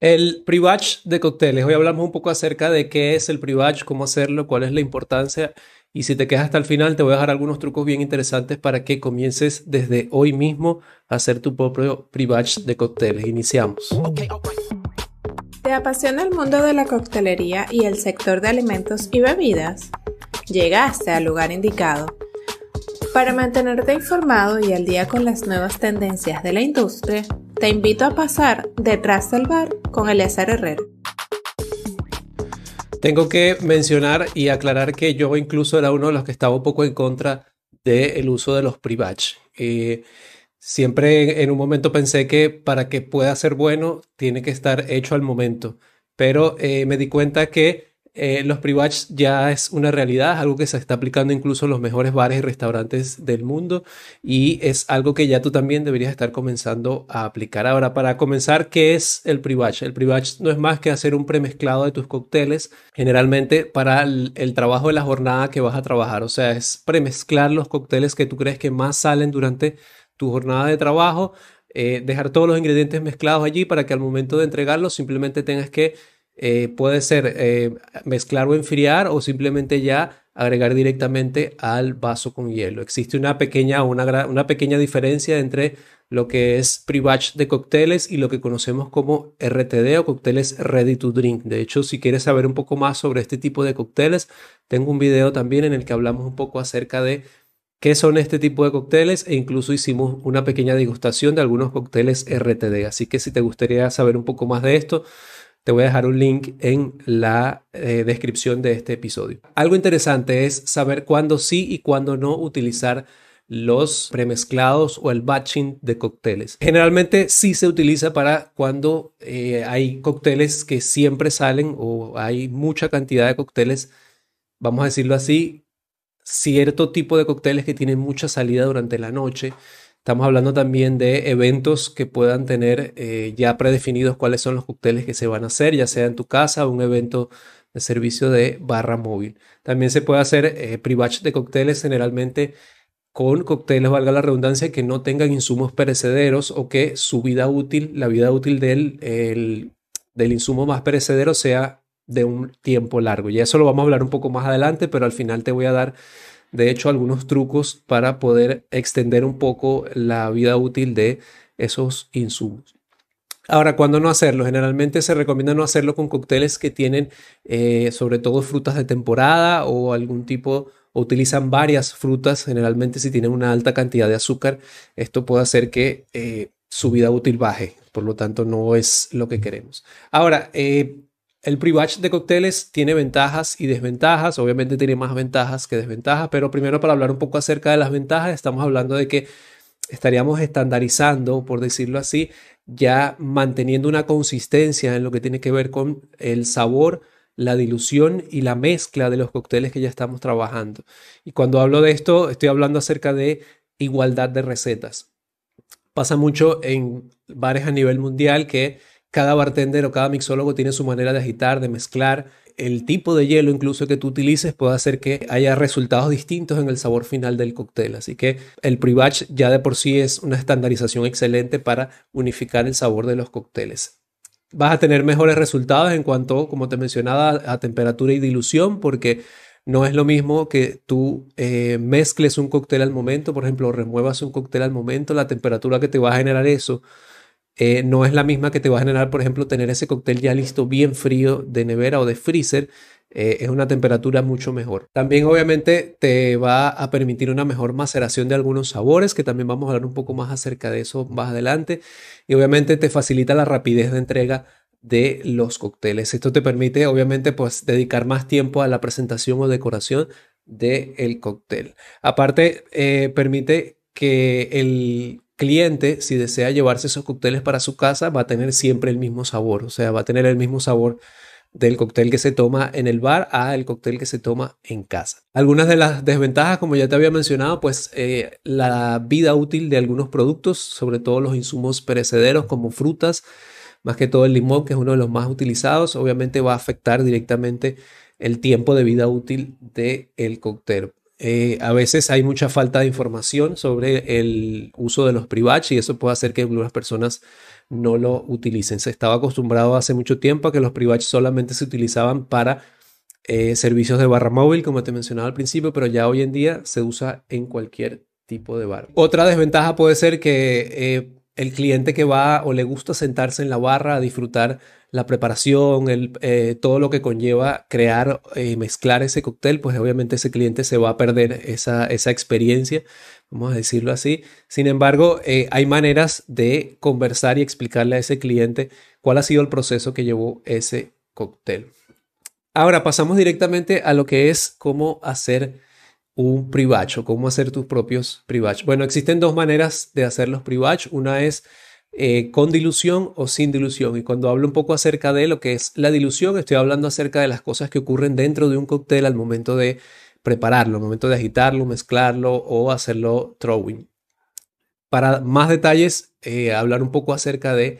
El pre-batch de cócteles. Hoy hablamos un poco acerca de qué es el pre-batch, cómo hacerlo, cuál es la importancia. Y si te quedas hasta el final, te voy a dejar algunos trucos bien interesantes para que comiences desde hoy mismo a hacer tu propio pre-batch de cócteles. Iniciamos. ¿Te apasiona el mundo de la coctelería y el sector de alimentos y bebidas? Llegaste al lugar indicado. Para mantenerte informado y al día con las nuevas tendencias de la industria, te invito a pasar detrás del bar con Eleazar Herrera. Tengo que mencionar y aclarar que yo incluso era uno de los que estaba un poco en contra del uso de los pre-batch. Eh, siempre en un momento pensé que para que pueda ser bueno tiene que estar hecho al momento, pero eh, me di cuenta que eh, los pre-batch ya es una realidad, algo que se está aplicando incluso en los mejores bares y restaurantes del mundo y es algo que ya tú también deberías estar comenzando a aplicar. Ahora, para comenzar, ¿qué es el pre-batch? El pre-batch no es más que hacer un premezclado de tus cócteles, generalmente para el, el trabajo de la jornada que vas a trabajar, o sea, es premezclar los cócteles que tú crees que más salen durante tu jornada de trabajo, eh, dejar todos los ingredientes mezclados allí para que al momento de entregarlos simplemente tengas que eh, puede ser eh, mezclar o enfriar o simplemente ya agregar directamente al vaso con hielo. Existe una pequeña, una, pequeña diferencia entre lo que es pre-batch de cócteles y lo que conocemos como RTD o cócteles ready to drink. De hecho, si quieres saber un poco más sobre este tipo de cócteles, tengo un video también en el que hablamos un poco acerca de qué son este tipo de cócteles e incluso hicimos una pequeña degustación de algunos cócteles RTD. Así que si te gustaría saber un poco más de esto, te voy a dejar un link en la eh, descripción de este episodio. Algo interesante es saber cuándo sí y cuándo no utilizar los premezclados o el batching de cócteles. Generalmente sí se utiliza para cuando eh, hay cócteles que siempre salen o hay mucha cantidad de cócteles, vamos a decirlo así, cierto tipo de cócteles que tienen mucha salida durante la noche Estamos hablando también de eventos que puedan tener eh, ya predefinidos cuáles son los cócteles que se van a hacer, ya sea en tu casa o un evento de servicio de barra móvil. También se puede hacer eh, de cócteles generalmente con cócteles, valga la redundancia, que no tengan insumos perecederos o que su vida útil, la vida útil del, del insumo más perecedero sea de un tiempo largo. Y eso lo vamos a hablar un poco más adelante, pero al final te voy a dar de hecho algunos trucos para poder extender un poco la vida útil de esos insumos. Ahora, ¿cuándo no hacerlo? Generalmente se recomienda no hacerlo con cócteles que tienen eh, sobre todo frutas de temporada o algún tipo, o utilizan varias frutas, generalmente si tienen una alta cantidad de azúcar, esto puede hacer que eh, su vida útil baje, por lo tanto no es lo que queremos. Ahora, eh, el pre-batch de cócteles tiene ventajas y desventajas, obviamente tiene más ventajas que desventajas, pero primero para hablar un poco acerca de las ventajas, estamos hablando de que estaríamos estandarizando, por decirlo así, ya manteniendo una consistencia en lo que tiene que ver con el sabor, la dilución y la mezcla de los cócteles que ya estamos trabajando. Y cuando hablo de esto, estoy hablando acerca de igualdad de recetas. Pasa mucho en bares a nivel mundial que cada bartender o cada mixólogo tiene su manera de agitar, de mezclar. El tipo de hielo incluso que tú utilices puede hacer que haya resultados distintos en el sabor final del cóctel. Así que el pre-batch ya de por sí es una estandarización excelente para unificar el sabor de los cócteles. Vas a tener mejores resultados en cuanto, como te mencionaba, a temperatura y dilución, porque no es lo mismo que tú eh, mezcles un cóctel al momento, por ejemplo, remuevas un cóctel al momento, la temperatura que te va a generar eso eh, no es la misma que te va a generar, por ejemplo, tener ese cóctel ya listo, bien frío de nevera o de freezer. Eh, es una temperatura mucho mejor. También obviamente te va a permitir una mejor maceración de algunos sabores, que también vamos a hablar un poco más acerca de eso más adelante. Y obviamente te facilita la rapidez de entrega de los cócteles. Esto te permite obviamente pues dedicar más tiempo a la presentación o decoración del cóctel. Aparte, eh, permite que el cliente, si desea llevarse esos cócteles para su casa, va a tener siempre el mismo sabor, o sea, va a tener el mismo sabor del cóctel que se toma en el bar a el cóctel que se toma en casa. Algunas de las desventajas, como ya te había mencionado, pues eh, la vida útil de algunos productos, sobre todo los insumos perecederos como frutas, más que todo el limón, que es uno de los más utilizados, obviamente va a afectar directamente el tiempo de vida útil del el cóctel. Eh, a veces hay mucha falta de información sobre el uso de los pre-batch y eso puede hacer que algunas personas no lo utilicen. Se estaba acostumbrado hace mucho tiempo a que los pre-batch solamente se utilizaban para eh, servicios de barra móvil, como te mencionaba al principio, pero ya hoy en día se usa en cualquier tipo de barra. Otra desventaja puede ser que eh, el cliente que va o le gusta sentarse en la barra a disfrutar la preparación, el, eh, todo lo que conlleva crear y mezclar ese cóctel, pues obviamente ese cliente se va a perder esa, esa experiencia, vamos a decirlo así. Sin embargo, hay maneras de conversar y explicarle a ese cliente cuál ha sido el proceso que llevó ese cóctel. Ahora pasamos directamente a lo que es cómo hacer un pre-batch o cómo hacer tus propios pre-batch. Bueno, existen dos maneras de hacer los pre-batch. Una es eh, con dilución o sin dilución. Y cuando hablo un poco acerca de lo que es la dilución, estoy hablando acerca de las cosas que ocurren dentro de un cóctel al momento de prepararlo, al momento de agitarlo, mezclarlo o hacerlo throwing. Para más detalles, eh, hablar un poco acerca de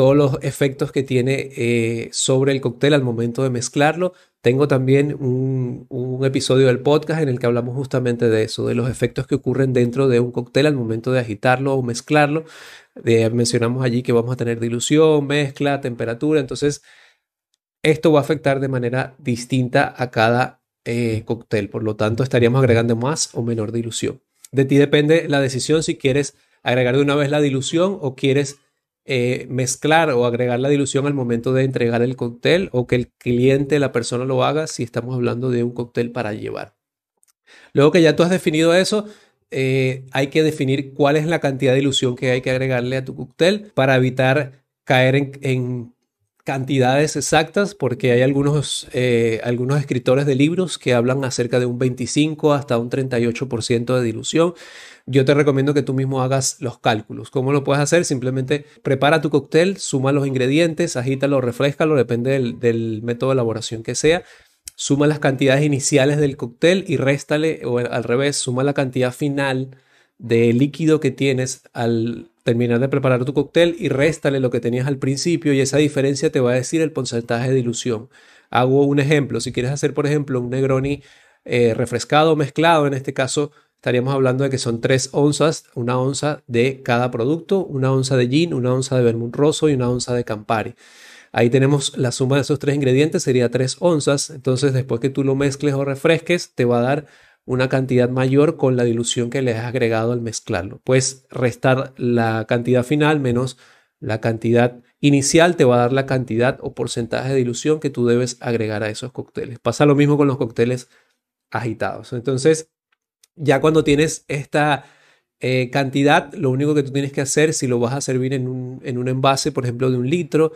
todos los efectos que tiene eh, sobre el cóctel al momento de mezclarlo. Tengo también un, episodio del podcast en el que hablamos justamente de eso, de los efectos que ocurren dentro de un cóctel al momento de agitarlo o mezclarlo. mencionamos allí que vamos a tener dilución, mezcla, temperatura. Entonces, esto va a afectar de manera distinta a cada eh, cóctel. Por lo tanto, estaríamos agregando más o menor dilución. De ti depende la decisión si quieres agregar de una vez la dilución o quieres eh, mezclar o agregar la dilución al momento de entregar el cóctel o que el cliente, la persona lo haga si estamos hablando de un cóctel para llevar. Luego que ya tú has definido eso, eh, hay que definir cuál es la cantidad de dilución que hay que agregarle a tu cóctel para evitar caer en, cantidades exactas, porque hay algunos, eh, algunos escritores de libros que hablan acerca de un 25 hasta un 38% de dilución yo te recomiendo que tú mismo hagas los cálculos. ¿Cómo lo puedes hacer? Simplemente prepara tu cóctel, suma los ingredientes, agítalo, refrescalo, depende del, método de elaboración que sea. Suma las cantidades iniciales del cóctel y réstale, o al revés, suma la cantidad final de líquido que tienes al terminar de preparar tu cóctel y réstale lo que tenías al principio y esa diferencia te va a decir el porcentaje de dilución. Hago un ejemplo, si quieres hacer por ejemplo un Negroni eh, refrescado mezclado, en este caso estaríamos hablando de que son tres onzas, una onza de cada producto, una onza de gin, una onza de vermouth rosso y una onza de Campari. Ahí tenemos la suma de esos tres ingredientes, sería tres onzas. Entonces, después que tú lo mezcles o refresques, te va a dar una cantidad mayor con la dilución que le has agregado al mezclarlo. Puedes restar la cantidad final menos la cantidad inicial, te va a dar la cantidad o porcentaje de dilución que tú debes agregar a esos cócteles. Pasa lo mismo con los cócteles agitados. Entonces, ya cuando tienes esta eh, cantidad, lo único que tú tienes que hacer, si lo vas a servir en un, en un envase, por ejemplo, de un litro,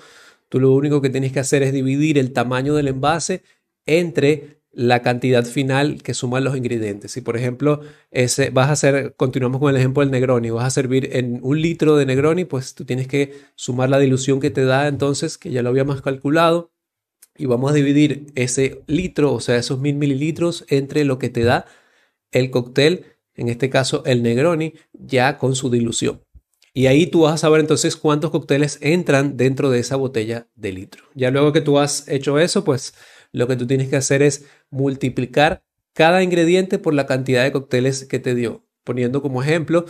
tú lo único que tienes que hacer es dividir el tamaño del envase entre la cantidad final que suman los ingredientes. Si por ejemplo ese, vas a hacer, continuamos con el ejemplo del Negroni, vas a servir en un litro de Negroni, pues tú tienes que sumar la dilución que te da entonces, que ya lo habíamos calculado, y vamos a dividir ese litro, o sea, esos mil mililitros entre lo que te da el cóctel, en este caso el Negroni, ya con su dilución. Y ahí tú vas a saber entonces cuántos cócteles entran dentro de esa botella de litro. Ya luego que tú has hecho eso, pues lo que tú tienes que hacer es multiplicar cada ingrediente por la cantidad de cócteles que te dio. Poniendo como ejemplo,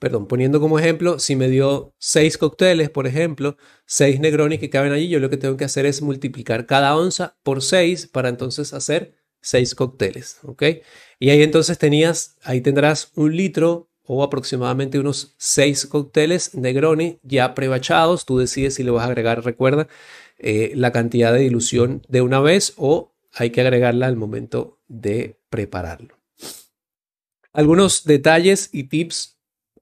perdón, poniendo como ejemplo, si me dio seis cócteles, por ejemplo, seis Negroni que caben allí, yo lo que tengo que hacer es multiplicar cada onza por seis para entonces hacer seis cócteles, ¿ok? Y ahí entonces tenías, ahí tendrás un litro o aproximadamente unos seis cócteles Negroni ya prebachados. Tú decides si le vas a agregar, recuerda, eh, la cantidad de dilución de una vez o hay que agregarla al momento de prepararlo. Algunos detalles y tips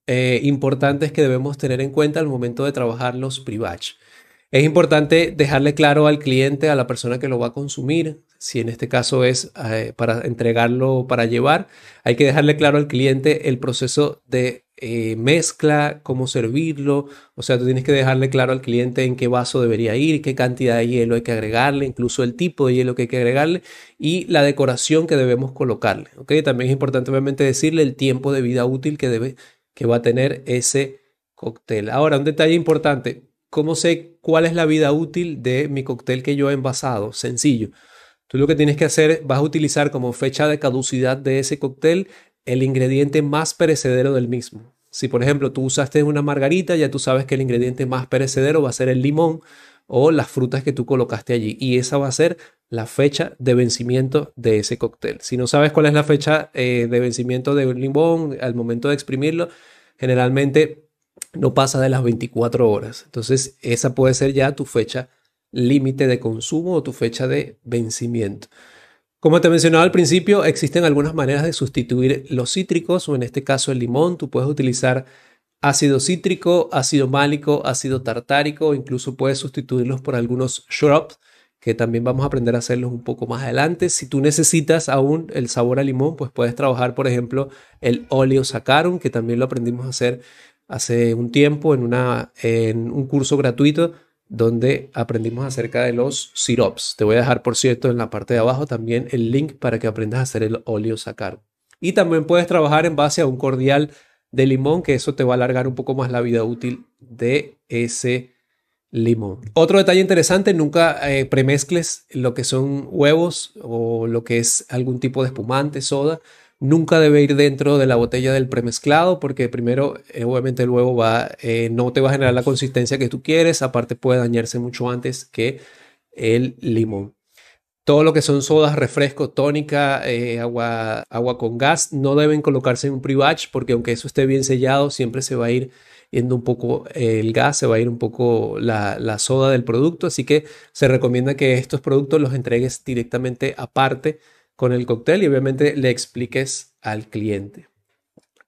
eh, importantes que debemos tener en cuenta al momento de trabajar los pre-batch. Es importante dejarle claro al cliente, a la persona que lo va a consumir, si en este caso es eh, para entregarlo para llevar, hay que dejarle claro al cliente el proceso de eh, mezcla, cómo servirlo, o sea, tú tienes que dejarle claro al cliente en qué vaso debería ir, qué cantidad de hielo hay que agregarle, incluso el tipo de hielo que hay que agregarle y la decoración que debemos colocarle. ¿ok? También es importante obviamente decirle el tiempo de vida útil que, debe, que va a tener ese cóctel. Ahora, un detalle importante, ¿cómo sé cuál es la vida útil de mi cóctel que yo he envasado? Sencillo Tú lo que tienes que hacer, vas a utilizar como fecha de caducidad de ese cóctel el ingrediente más perecedero del mismo. Si por ejemplo tú usaste una margarita, ya tú sabes que el ingrediente más perecedero va a ser el limón o las frutas que tú colocaste allí. Y esa va a ser la fecha de vencimiento de ese cóctel. Si no sabes cuál es la fecha eh, de vencimiento de un limón al momento de exprimirlo, generalmente no pasa de las 24 horas. Entonces esa puede ser ya tu fecha límite de consumo o tu fecha de vencimiento. Como te mencionaba al principio, existen algunas maneras de sustituir los cítricos o en este caso el limón. Tú puedes utilizar ácido cítrico, ácido málico, ácido tartárico, incluso puedes sustituirlos por algunos shrubs que también vamos a aprender a hacerlos un poco más adelante. Si tú necesitas aún el sabor a limón, pues puedes trabajar, por ejemplo, el óleo sacarum, que también lo aprendimos a hacer hace un tiempo en, una, en un curso gratuito donde aprendimos acerca de los sirops. Te voy a dejar, por cierto, en la parte de abajo también el link para que aprendas a hacer el óleo sacarum. Y también puedes trabajar en base a un cordial de limón, que eso te va a alargar un poco más la vida útil de ese limón. Otro detalle interesante, nunca eh, premezcles lo que son huevos o lo que es algún tipo de espumante, soda. Nunca debe ir dentro de la botella del premezclado porque primero, eh, obviamente el huevo va, eh, no te va a generar la consistencia que tú quieres, aparte puede dañarse mucho antes que el limón. Todo lo que son sodas, refresco, tónica, agua, agua con gas, no deben colocarse en un pre-batch porque aunque eso esté bien sellado, siempre se va a ir yendo un poco el gas, se va a ir un poco la, soda del producto, así que se recomienda que estos productos los entregues directamente aparte con el cóctel y obviamente le expliques al cliente.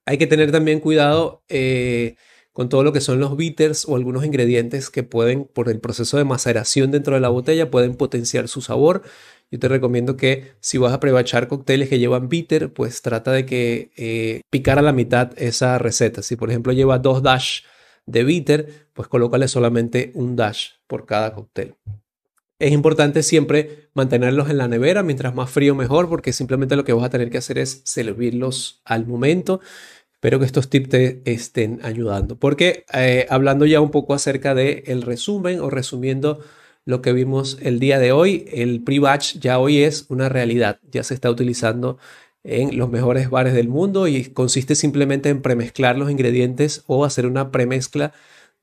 Hay que tener también cuidado eh, con todo lo que son los bitters o algunos ingredientes que pueden, por el proceso de maceración dentro de la botella, pueden potenciar su sabor yo te recomiendo que si vas a prebachar cócteles que llevan bitter, pues trata de que eh, picar a la mitad esa receta. Si por ejemplo lleva dos dash de bitter, pues colócale solamente un dash por cada cóctel. Es importante siempre mantenerlos en la nevera, mientras más frío mejor, porque simplemente lo que vas a tener que hacer es servirlos al momento. Espero que estos tips te estén ayudando. Porque eh, hablando ya un poco acerca del el resumen o resumiendo lo que vimos el día de hoy. El pre-batch ya hoy es una realidad, ya se está utilizando en los mejores bares del mundo y consiste simplemente en premezclar los ingredientes o hacer una premezcla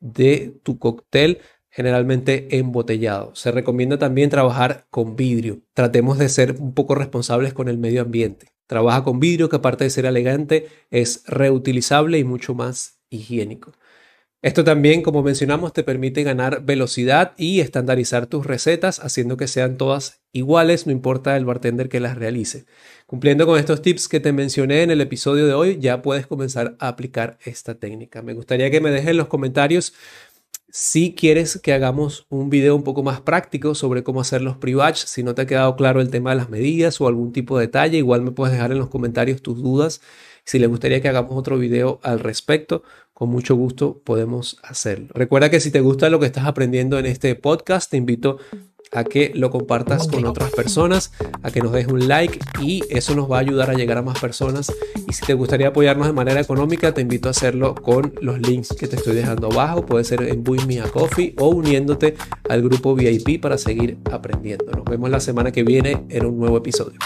de tu cóctel generalmente embotellado. Se recomienda también trabajar con vidrio. Tratemos de ser un poco responsables con el medio ambiente. Trabaja con vidrio que aparte de ser elegante es reutilizable y mucho más higiénico. Esto también, como mencionamos, te permite ganar velocidad y estandarizar tus recetas, haciendo que sean todas iguales, no importa el bartender que las realice. Cumpliendo con estos tips que te mencioné en el episodio de hoy, ya puedes comenzar a aplicar esta técnica. Me gustaría que me dejes en los comentarios si quieres que hagamos un video un poco más práctico sobre cómo hacer los pre-batch, si no te ha quedado claro el tema de las medidas o algún tipo de detalle, igual me puedes dejar en los comentarios tus dudas. Si le gustaría que hagamos otro video al respecto, con mucho gusto podemos hacerlo. Recuerda que si te gusta lo que estás aprendiendo en este podcast, te invito a que lo compartas con otras personas, a que nos dejes un like y eso nos va a ayudar a llegar a más personas. Y si te gustaría apoyarnos de manera económica, te invito a hacerlo con los links que te estoy dejando abajo. Puede ser en Buy Me a Coffee o uniéndote al grupo VIP para seguir aprendiendo. Nos vemos la semana que viene en un nuevo episodio.